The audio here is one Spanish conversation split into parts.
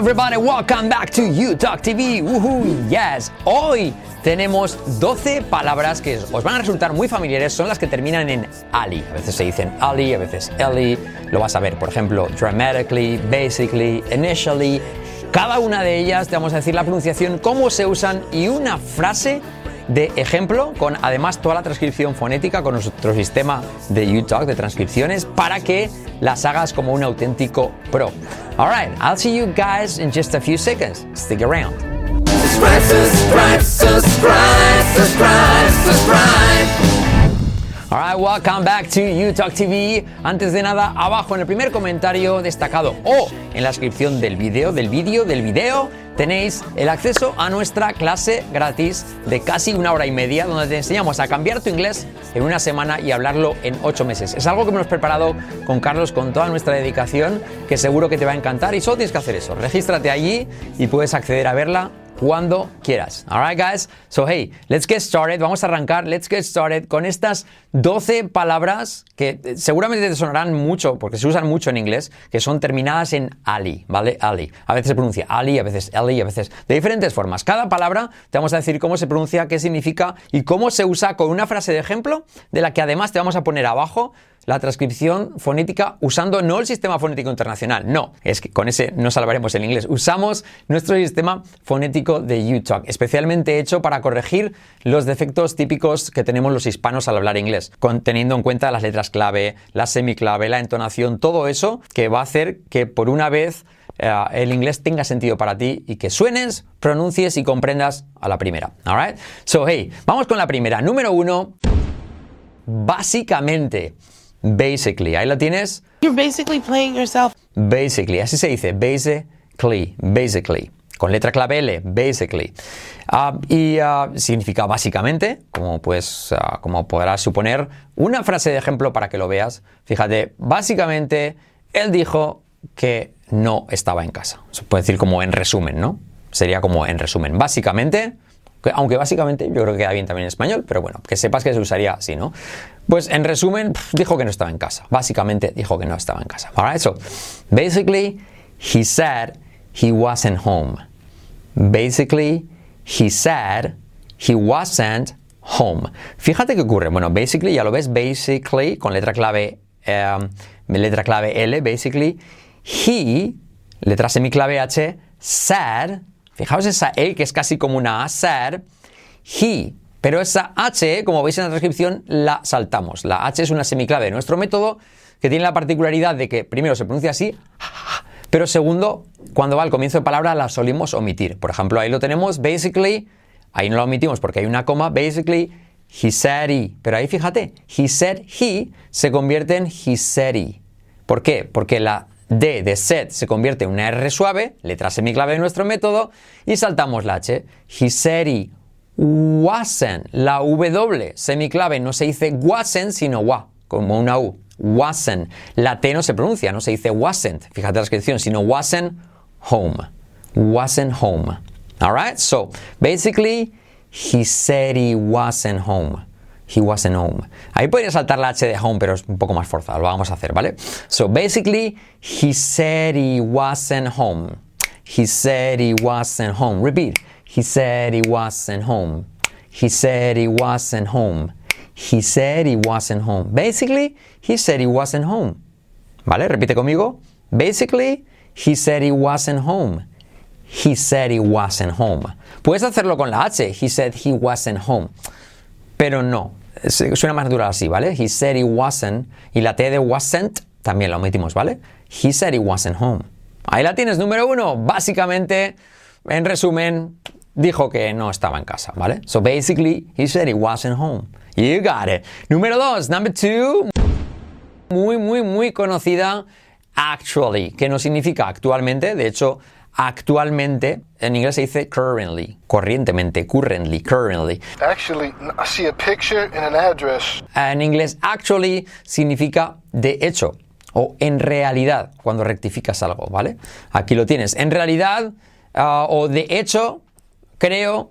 everybody, welcome back to You Talk TV. Woohoo, yes. Hoy tenemos 12 palabras que os van a resultar muy familiares, son las que terminan en ali. A veces se dicen ali, a veces ellie. Lo vas a ver, por ejemplo, dramatically, basically, initially. Cada una de ellas te vamos a decir la pronunciación, cómo se usan y una frase de ejemplo con además toda la transcripción fonética con nuestro sistema de UTalk de transcripciones para que las hagas como un auténtico pro. Alright, I'll see you guys in just a few seconds. Stick around. Subscribe, subscribe, subscribe, subscribe, subscribe. Alright, welcome back to UTalk TV. Antes de nada, abajo en el primer comentario destacado o en la descripción del vídeo, del vídeo, del vídeo, tenéis el acceso a nuestra clase gratis de casi una hora y media, donde te enseñamos a cambiar tu inglés en una semana y hablarlo en ocho meses. Es algo que hemos preparado con Carlos con toda nuestra dedicación, que seguro que te va a encantar y solo tienes que hacer eso. Regístrate allí y puedes acceder a verla cuando quieras. Alright, guys? So, hey, let's get started. Vamos a arrancar, let's get started con estas 12 palabras que eh, seguramente te sonarán mucho, porque se usan mucho en inglés, que son terminadas en ali, ¿vale? Ali. A veces se pronuncia ali, a veces eli, a veces de diferentes formas. Cada palabra te vamos a decir cómo se pronuncia, qué significa y cómo se usa con una frase de ejemplo, de la que además te vamos a poner abajo la transcripción fonética usando no el sistema fonético internacional, no, es que con ese no salvaremos el inglés, usamos nuestro sistema fonético de UTalk, especialmente hecho para corregir los defectos típicos que tenemos los hispanos al hablar inglés, teniendo en cuenta las letras clave, la semiclave, la entonación, todo eso que va a hacer que por una vez eh, el inglés tenga sentido para ti y que suenes, pronuncies y comprendas a la primera. Alright? So, hey, vamos con la primera. Número uno, básicamente. Basically, ahí la tienes. You're basically playing yourself. Basically, así se dice, basically, basically. Con letra clave L, basically. Ah, y ah, significa básicamente, como, pues, uh, como podrás suponer, una frase de ejemplo para que lo veas. Fíjate, básicamente, él dijo que no estaba en casa. Se puede decir como en resumen, ¿no? Sería como en resumen. Básicamente, aunque básicamente yo creo que queda bien también en español, pero bueno, que sepas que se usaría así, ¿no? Pues en resumen, dijo que no estaba en casa. Básicamente dijo que no estaba en casa. Alright, so basically, he said he wasn't home. Basically, he said he wasn't home. Fíjate qué ocurre. Bueno, basically, ya lo ves, basically, con letra clave, um, letra clave L, basically, he, letra semiclave H, said Fijaos esa E que es casi como una A, said, he. Pero esa H, como veis en la transcripción, la saltamos. La H es una semiclave de nuestro método que tiene la particularidad de que primero se pronuncia así, pero segundo, cuando va al comienzo de palabra la solimos omitir. Por ejemplo, ahí lo tenemos, basically, ahí no la omitimos porque hay una coma, basically, he said he. Pero ahí fíjate, he said he se convierte en he said he. ¿Por qué? Porque la D de set se convierte en una R suave, letra semiclave de nuestro método, y saltamos la H. He wasn't. La W semiclave no se dice wasn't, sino wa, como una U. Wasn't. La T no se pronuncia, no se dice wasn't. Fíjate la descripción, sino wasn't home. Wasn't home. Alright? So, basically, he said he wasn't home he wasn't home. Ahí podría saltar la H de home, pero es un poco más forzado. Lo vamos a hacer, ¿vale? So basically, he said he wasn't home. He said he wasn't home. Repeat. He said he wasn't home. He said he wasn't home. He said he wasn't home. Basically, he said he wasn't home. ¿Vale? Repite conmigo. Basically, he said he wasn't home. He said he wasn't home. Puedes hacerlo con la H. He said he wasn't home. Pero no, suena más natural así, ¿vale? He said he wasn't. Y la T de wasn't también la omitimos, ¿vale? He said he wasn't home. Ahí la tienes, número uno. Básicamente, en resumen, dijo que no estaba en casa, ¿vale? So basically, he said he wasn't home. You got it. Número dos, number two. Muy, muy, muy conocida, actually, que no significa actualmente. De hecho, actualmente, en inglés se dice currently, corrientemente, currently, currently. Actually, I see a picture and an address. En inglés, actually significa de hecho o en realidad cuando rectificas algo, ¿vale? Aquí lo tienes. En realidad uh, o de hecho, creo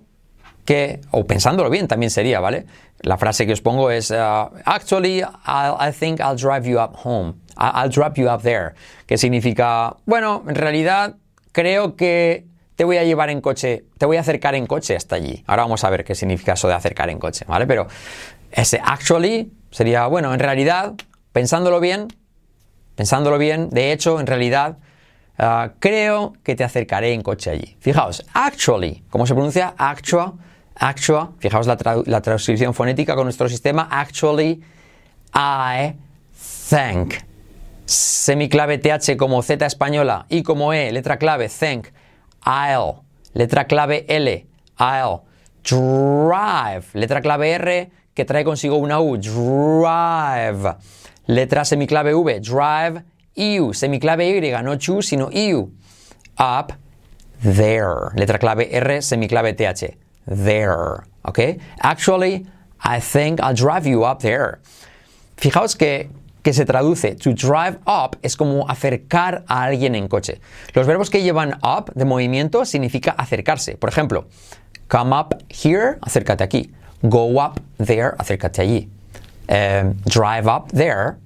que, o pensándolo bien también sería, ¿vale? La frase que os pongo es, uh, actually, I'll, I think I'll drive you up home. I'll drop you up there. Que significa, bueno, en realidad creo que te voy a llevar en coche, te voy a acercar en coche hasta allí. Ahora vamos a ver qué significa eso de acercar en coche, ¿vale? Pero ese actually sería, bueno, en realidad, pensándolo bien, pensándolo bien, de hecho, en realidad, ah, creo que te acercaré en coche allí. Fijaos, actually, ¿cómo se pronuncia? Actual, actual, fijaos la, la transcripción fonética con nuestro sistema, actually, I think. Semiclave TH como Z española y como E, letra clave, think, I'll, letra clave L, I'll, drive, letra clave R que trae consigo una U, drive, letra semiclave V, drive, you, semiclave Y, no chu, sino you, up, there, letra clave R, semiclave TH, there, ¿ok? Actually, I think I'll drive you up there. Fijaos que, que se traduce to drive up es como acercar a alguien en coche. Los verbos que llevan up de movimiento significa acercarse. Por ejemplo, come up here, acércate aquí. Go up there, acércate allí. Eh, drive up there,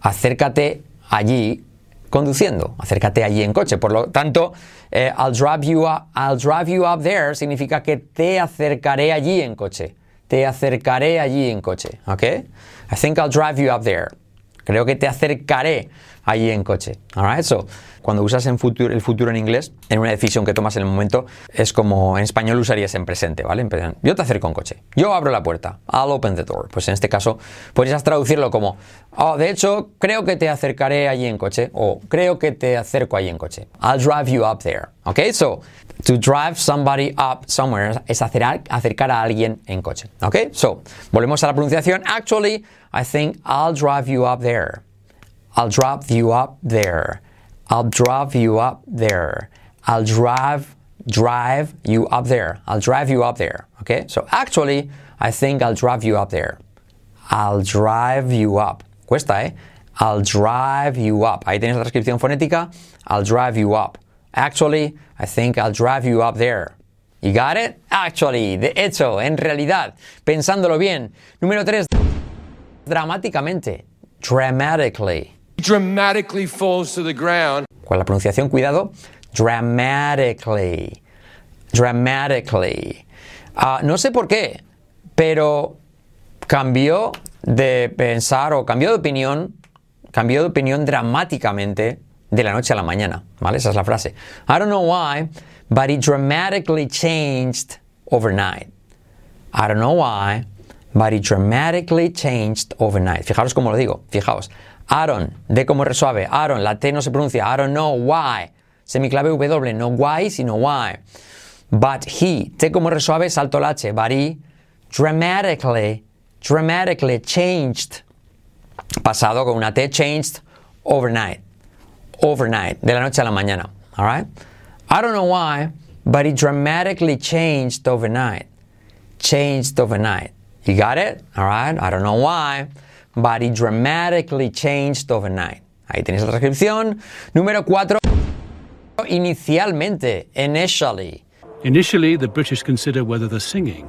acércate allí conduciendo, acércate allí en coche. Por lo tanto, eh, I'll, drive you up, I'll drive you up there significa que te acercaré allí en coche. Te acercaré allí en coche, ¿ok? I think I'll drive you up there. Creo que te acercaré allí en coche. Alright, so cuando usas en futuro, el futuro en inglés, en una decisión que tomas en el momento, es como en español usarías en presente, ¿vale? Yo te acerco en coche. Yo abro la puerta. I'll open the door. Pues en este caso podrías traducirlo como, oh, de hecho, creo que te acercaré allí en coche. O creo que te acerco allí en coche. I'll drive you up there. ¿Ok? So, to drive somebody up somewhere es acercar, acercar a alguien en coche. ¿Ok? So, volvemos a la pronunciación. Actually, I think I'll drive you up there. I'll drop you up there. I'll drop you up there. I'll drive drive you up there. I'll drive you up there. Okay? So actually, I think I'll drive you up there. I'll drive you up. Cuesta, ¿eh? I'll drive you up. Ahí tienes la transcripción fonética. I'll drive you up. Actually, I think I'll drive you up there. You got it? Actually, de hecho, en realidad, pensándolo bien. Número 3. Dramáticamente. Dramatically. Dramatically falls to the ground. Con la pronunciación, cuidado. Dramatically. Dramatically. Ah, no sé por qué, pero cambió de pensar o cambió de opinión, cambió de opinión dramáticamente de la noche a la mañana. ¿Vale? Esa es la frase. I don't know why, but it dramatically changed overnight. I don't know why, but it dramatically changed overnight. Fijaros cómo lo digo, fijaos. Aaron, de como resuave. Aaron, la T no se pronuncia. I don't know why. Semiclave W, no why, sino why. But he, T como resuave, salto la H. But he dramatically, dramatically changed. Pasado con una T, changed overnight. Overnight, de la noche a la mañana. All right? I don't know why, but it dramatically changed overnight. Changed overnight. You got it? All right? I don't know why, but it dramatically changed overnight. Ahí tenéis la transcripción. Número 4. Inicialmente, initially. Initially, the British consider whether the singing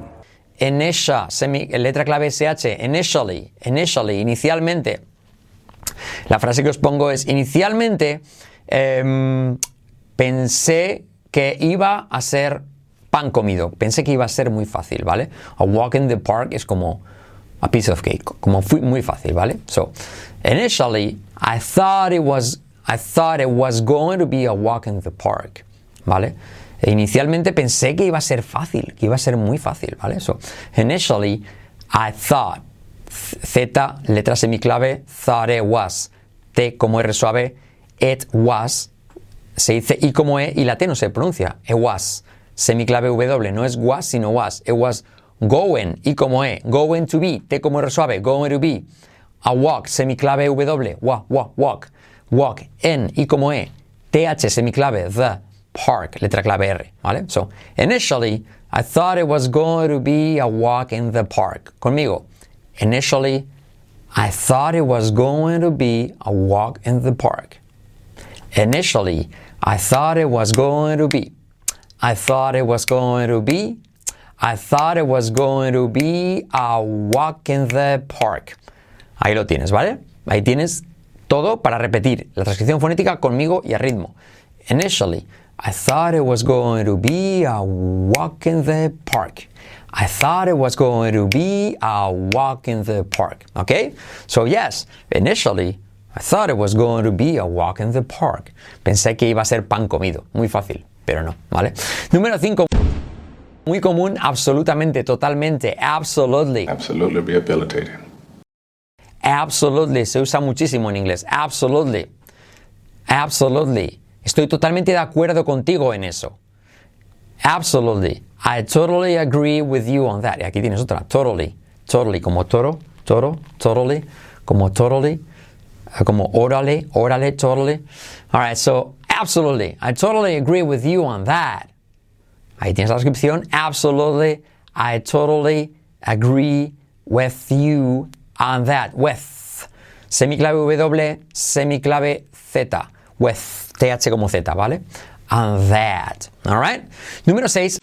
Initial, semi, letra clave SH, initially, initially, inicialmente. La frase que os pongo es, inicialmente em, pensé que iba a ser pan comido, pensé que iba a ser muy fácil, ¿vale? A walk in the park es como a piece of cake, como fui- muy fácil, ¿vale? So, initially, I thought it was, I thought it was going to be a walk in the park, ¿vale? E inicialmente pensé que iba a ser fácil, que iba a ser muy fácil, ¿vale? So, initially, I thought, Z, letra semiclave, thought it was. T como R suave, it was. Se dice I como E y la T no se pronuncia. It was. Semiclave W, no es was, sino was. It was going, I como E. Going to be, T como R suave, going to be. A walk, semiclave W, wa, wa, walk. Walk, in, I como E. TH, semiclave, the, park, letra clave R, ¿vale? So, initially, I thought it was going to be a walk in the park. Conmigo. Initially, I thought it was going to be a walk in the park. Initially, I thought it was going to be. I thought it was going to be. I thought it was going to be a walk in the park. Ahí lo tienes, ¿vale? Ahí tienes todo para repetir la transcripción fonética conmigo y a ritmo. Initially, I thought it was going to be a walk in the park. I thought it was going to be a walk in the park. Okay? So, yes, initially, I thought it was going to be a walk in the park. Pensé que iba a ser pan comido. Muy fácil, pero no, ¿vale? Número 5. Muy común, absolutamente, totalmente, absolutely. Absolutely rehabilitated. Absolutely, se usa muchísimo en inglés. Absolutely. Absolutely. Estoy totalmente de acuerdo contigo en eso. Absolutely. I totally agree with you on that. Y aquí tienes otra. Totally. Totally. Como toro. Toro. Totally. Como totally. Uh, Como órale. Órale. Totally. All right. So, absolutely. I totally agree with you on that. Ahí tienes la descripción. Absolutely. I totally agree with you on that. With. Semiclave W, semiclave Z. With. TH como Z, ¿vale? On that. Alright. Número 6.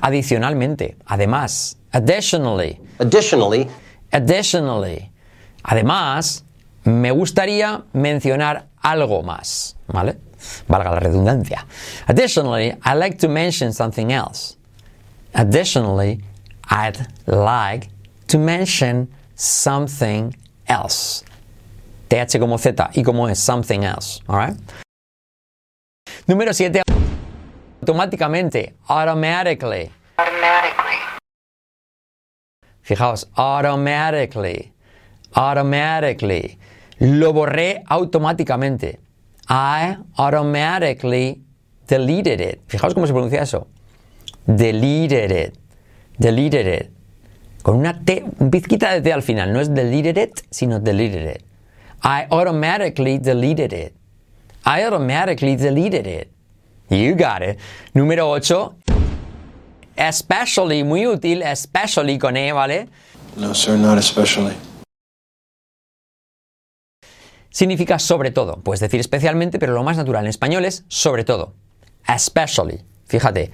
Adicionalmente. Además. Additionally. Additionally, Additionally. Además, me gustaría mencionar algo más, ¿vale? Valga la redundancia. Additionally, I'd like to mention something else. Additionally, I'd like to mention something else. TH como Z y como es something else, alright? Número 7. Automáticamente, automatically. Fijaos, automatically, automatically. Lo borré automáticamente. I automatically deleted it. Fijaos cómo se pronuncia eso. Deleted it. Deleted it. Con una T, un pizquita de T al final. No es deleted it, sino deleted it. I automatically deleted it. I automatically deleted it. You got it. Número 8. Especially, muy útil, especially con E, ¿vale? No, sir, not especially. Significa sobre todo. Puedes decir especialmente, pero lo más natural en español es sobre todo. Especially. Fíjate,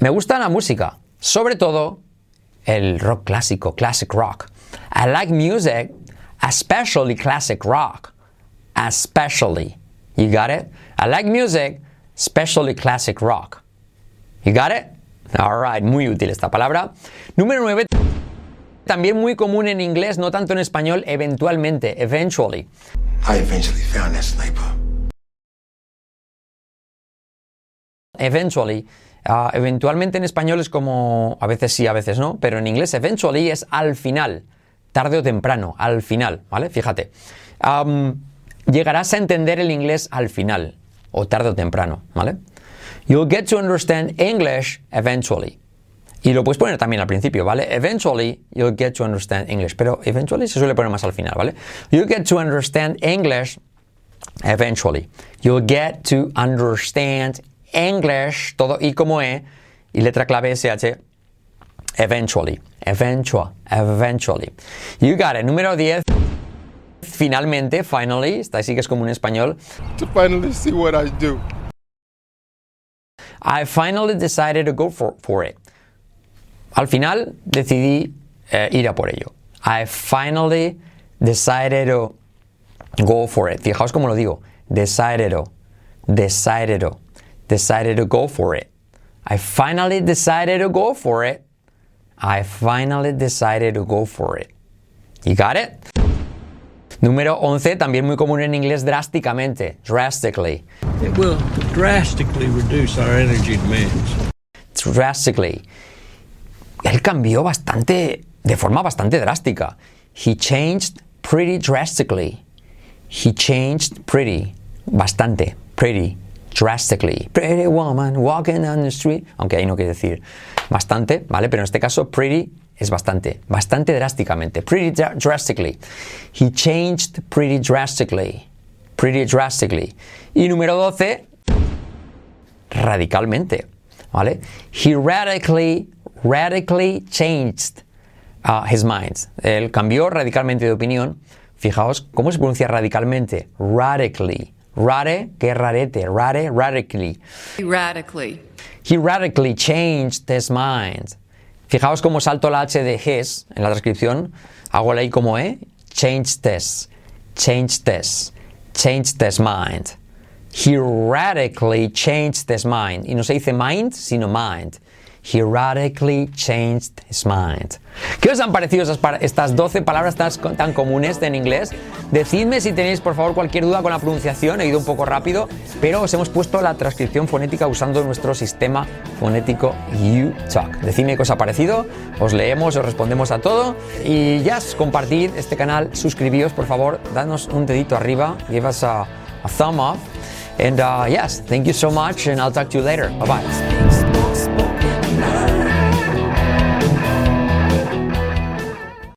me gusta la música. Sobre todo el rock clásico, classic rock. I like music, especially classic rock. Especially. You got it? I like music, especially classic rock. You got it? Alright, muy útil esta palabra. Número 9. También muy común en inglés, no tanto en español, eventualmente, eventually. I eventually found that sniper. Eventually. Ah, eventualmente en español es como, a veces sí, a veces no, pero en inglés eventually es al final, tarde o temprano, al final, ¿vale? Fíjate. Am, llegarás a entender el inglés al final, o tarde o temprano, ¿vale? You'll get to understand English eventually. Y lo puedes poner también al principio, ¿vale? Eventually you'll get to understand English, pero eventually se suele poner más al final, ¿vale? You'll get to understand English eventually. You'll get to understand English, todo I como E, y letra clave SH, eventually. Eventual, eventually. You got it. Número 10. Finalmente, finally, esta sí que es como un español. To finally see what I do. I finally decided to go for, for it. Al final decidí eh, ir a por ello. I finally decided to go for it. Fijaos cómo lo digo. Decided to. Decided to. Decided to go for it. I finally decided to go for it. I finally decided to go for it. You got it? Número 11, también muy común en inglés, drásticamente. Drastically. It will drastically reduce our energy demands. drastically. Él cambió bastante, de forma bastante drástica. He changed pretty drastically. He changed pretty, bastante, pretty, drastically. Pretty woman walking on the street. Aunque ahí no quiere decir bastante, ¿vale? Pero en este caso, pretty es bastante, bastante drásticamente. Pretty dra- drastically. He changed pretty drastically. Pretty drastically. Y número 12, radicalmente, ¿vale? He radically, radically changed uh, his mind. Él cambió radicalmente de opinión. Fijaos cómo se pronuncia radicalmente. Radically. Rare, que rarete. Rare, radically. Radically. He radically changed his mind. Fijaos cómo salto la H de his en la transcripción. Hago la I como E. Changed this. Changed this. Changed his mind. He radically changed his mind. Y no se dice mind, sino mind. He radically changed his mind. ¿Qué os han parecido estas 12 palabras tan, comunes en inglés? Decidme si tenéis, por favor, cualquier duda con la pronunciación. He ido un poco rápido, pero os hemos puesto la transcripción fonética usando nuestro sistema fonético UTalk. Decidme qué os ha parecido. Os leemos, os respondemos a todo. Y ya, compartid este canal, suscribíos, por favor, danos un dedito arriba, give us a, a thumb up. And uh, yes, thank you so much, and I'll talk to you later. Bye bye.